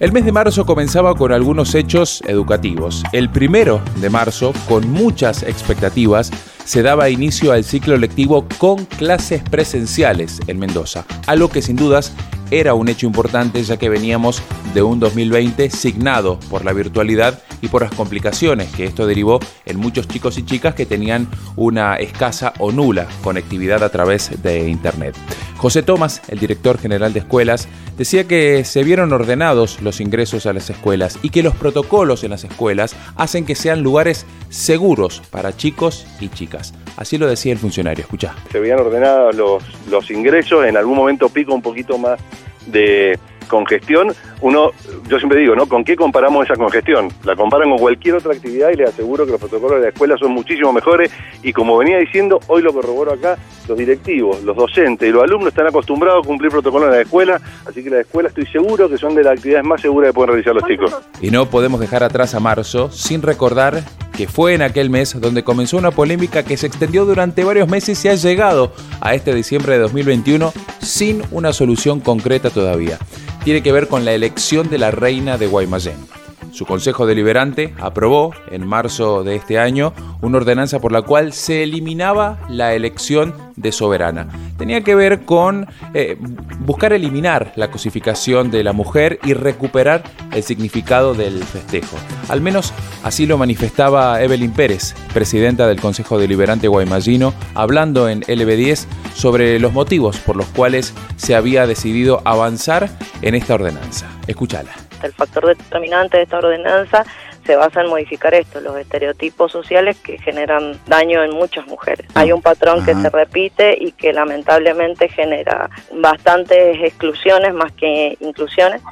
El mes de marzo comenzaba con algunos hechos educativos. El primero de marzo, con muchas expectativas, se daba inicio al ciclo lectivo con clases presenciales en Mendoza, algo que sin dudas era un hecho importante ya que veníamos de un 2020 signado por la virtualidad y por las complicaciones que esto derivó en muchos chicos y chicas que tenían una escasa o nula conectividad a través de Internet. José Tomás, el director general de escuelas, decía que se vieron ordenados los ingresos a las escuelas y que los protocolos en las escuelas hacen que sean lugares seguros para chicos y chicas. Así lo decía el funcionario, escucha. Se veían ordenados los, los ingresos, en algún momento pico un poquito más de congestión, uno, yo siempre digo, ¿no? ¿Con qué comparamos esa congestión? La comparan con cualquier otra actividad y les aseguro que los protocolos de la escuela son muchísimo mejores y como venía diciendo, hoy lo corroboro acá, los directivos, los docentes y los alumnos están acostumbrados a cumplir protocolos en la escuela, así que la escuela estoy seguro que son de las actividades más seguras que pueden realizar los chicos. Y no podemos dejar atrás a marzo sin recordar que fue en aquel mes donde comenzó una polémica que se extendió durante varios meses y ha llegado a este diciembre de 2021 sin una solución concreta todavía tiene que ver con la elección de la reina de Guaymallén. Su Consejo Deliberante aprobó en marzo de este año una ordenanza por la cual se eliminaba la elección de soberana. Tenía que ver con eh, buscar eliminar la cosificación de la mujer y recuperar el significado del festejo. Al menos así lo manifestaba Evelyn Pérez, presidenta del Consejo Deliberante Guaymallino, hablando en LB10 sobre los motivos por los cuales se había decidido avanzar en esta ordenanza. Escúchala el factor determinante de esta ordenanza se basa en modificar esto, los estereotipos sociales que generan daño en muchas mujeres. Hay un patrón que se repite y que lamentablemente genera bastantes exclusiones más que inclusiones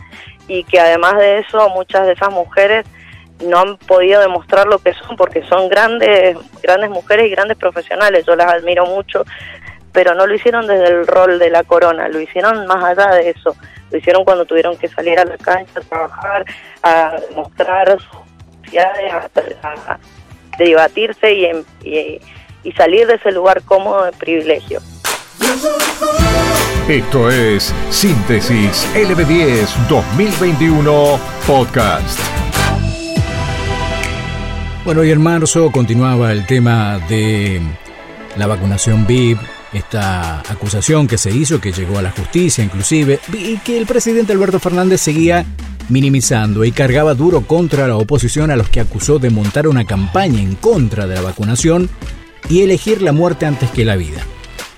y que además de eso muchas de esas mujeres no han podido demostrar lo que son porque son grandes grandes mujeres y grandes profesionales, yo las admiro mucho, pero no lo hicieron desde el rol de la corona, lo hicieron más allá de eso lo hicieron cuando tuvieron que salir a la cancha a trabajar, a mostrar sus a, a, debatirse y, y salir de ese lugar cómodo de privilegio. Esto es Síntesis LB10 2021 Podcast. Bueno, y en marzo continuaba el tema de la vacunación VIP, esta acusación que se hizo, que llegó a la justicia inclusive, y que el presidente Alberto Fernández seguía minimizando y cargaba duro contra la oposición a los que acusó de montar una campaña en contra de la vacunación y elegir la muerte antes que la vida.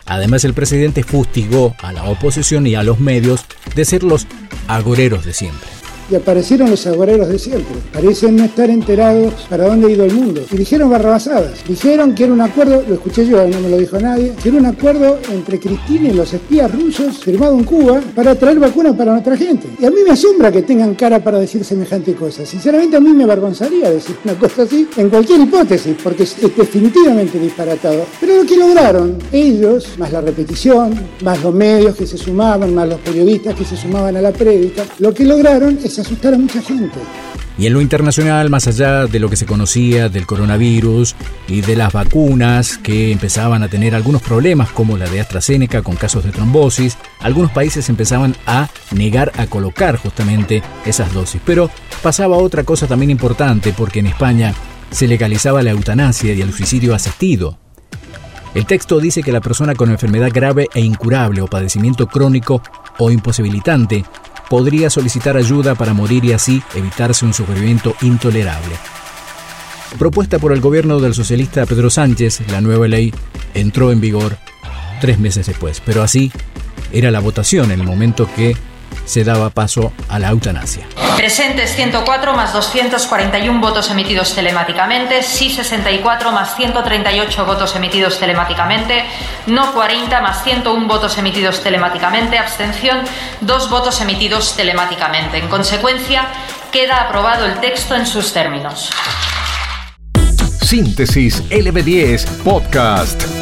Además, el presidente fustigó a la oposición y a los medios de ser los agoreros de siempre y aparecieron los agoreros de siempre. Parecen no estar enterados para dónde ha ido el mundo. Y dijeron barrabasadas. Dijeron que era un acuerdo, lo escuché yo, no me lo dijo nadie, que era un acuerdo entre Cristina y los espías rusos firmado en Cuba para traer vacunas para nuestra gente. Y a mí me asombra que tengan cara para decir semejante cosa. Sinceramente a mí me avergonzaría decir una cosa así en cualquier hipótesis, porque es definitivamente disparatado. Pero lo que lograron ellos, más la repetición, más los medios que se sumaban, más los periodistas que se sumaban a la prédica, lo que lograron es asustar a mucha gente. Y en lo internacional, más allá de lo que se conocía del coronavirus y de las vacunas que empezaban a tener algunos problemas como la de AstraZeneca con casos de trombosis, algunos países empezaban a negar a colocar justamente esas dosis. Pero pasaba otra cosa también importante porque en España se legalizaba la eutanasia y el suicidio asistido. El texto dice que la persona con enfermedad grave e incurable o padecimiento crónico o imposibilitante podría solicitar ayuda para morir y así evitarse un sufrimiento intolerable. Propuesta por el gobierno del socialista Pedro Sánchez, la nueva ley entró en vigor tres meses después, pero así era la votación en el momento que se daba paso a la eutanasia. Presentes 104 más 241 votos emitidos telemáticamente, sí 64 más 138 votos emitidos telemáticamente, no 40 más 101 votos emitidos telemáticamente, abstención 2 votos emitidos telemáticamente. En consecuencia, queda aprobado el texto en sus términos. Síntesis LB10 Podcast.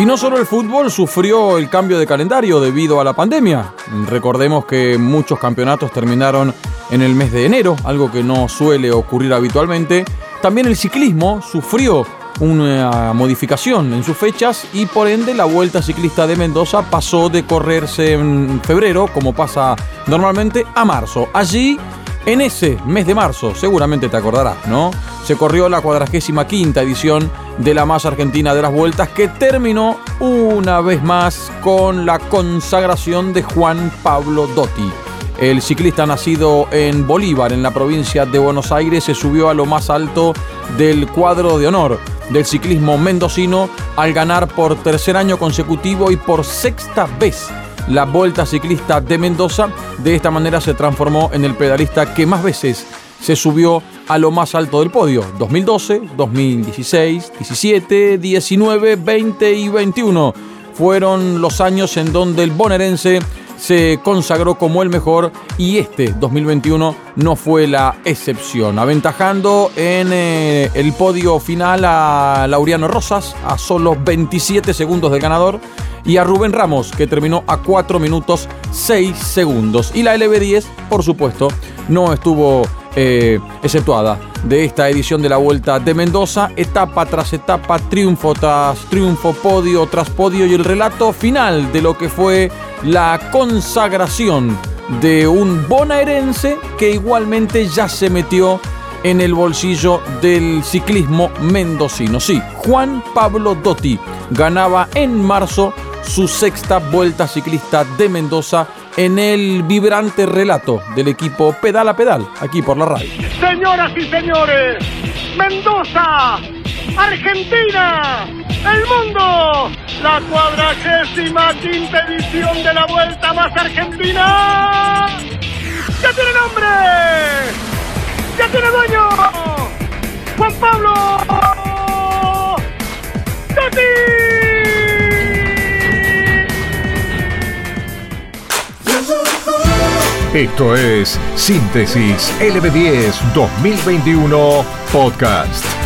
Y no solo el fútbol sufrió el cambio de calendario debido a la pandemia. Recordemos que muchos campeonatos terminaron en el mes de enero, algo que no suele ocurrir habitualmente. También el ciclismo sufrió una modificación en sus fechas y por ende la Vuelta Ciclista de Mendoza pasó de correrse en febrero, como pasa normalmente, a marzo. Allí, en ese mes de marzo, seguramente te acordarás, ¿no? Se corrió la 45 edición de la más argentina de las vueltas que terminó una vez más con la consagración de Juan Pablo Dotti. El ciclista nacido en Bolívar, en la provincia de Buenos Aires, se subió a lo más alto del cuadro de honor del ciclismo mendocino al ganar por tercer año consecutivo y por sexta vez la Vuelta Ciclista de Mendoza. De esta manera se transformó en el pedalista que más veces se subió a lo más alto del podio. 2012, 2016, 17, 19, 20 y 21 fueron los años en donde el bonaerense se consagró como el mejor y este 2021 no fue la excepción, aventajando en eh, el podio final a Laureano Rosas a solo 27 segundos del ganador y a Rubén Ramos que terminó a 4 minutos 6 segundos y la LB10 por supuesto no estuvo eh, exceptuada de esta edición de la Vuelta de Mendoza, etapa tras etapa, triunfo tras triunfo, podio tras podio y el relato final de lo que fue la consagración de un bonaerense que igualmente ya se metió en el bolsillo del ciclismo mendocino. Sí, Juan Pablo Dotti ganaba en marzo su sexta vuelta ciclista de Mendoza en el vibrante relato del equipo Pedal a Pedal, aquí por la radio. Señoras y señores, Mendoza, Argentina, el mundo, la cuadragésima quinta edición de la Vuelta Más Argentina. ¡Ya tiene nombre! ¡Ya tiene dueño! ¡Juan Pablo! Esto es Síntesis LB10 2021 Podcast.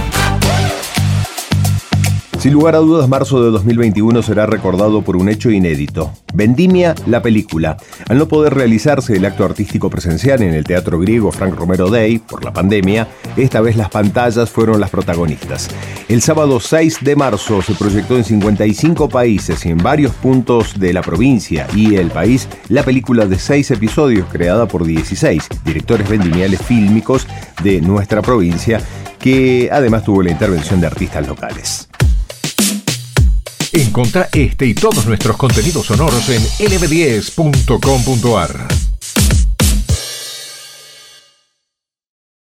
Sin lugar a dudas, marzo de 2021 será recordado por un hecho inédito. Vendimia, la película. Al no poder realizarse el acto artístico presencial en el Teatro Griego Frank Romero Day por la pandemia, esta vez las pantallas fueron las protagonistas. El sábado 6 de marzo se proyectó en 55 países y en varios puntos de la provincia y el país la película de seis episodios creada por 16 directores vendimiales fílmicos de nuestra provincia que además tuvo la intervención de artistas locales. Encontrá este y todos nuestros contenidos sonoros en lb10.com.ar.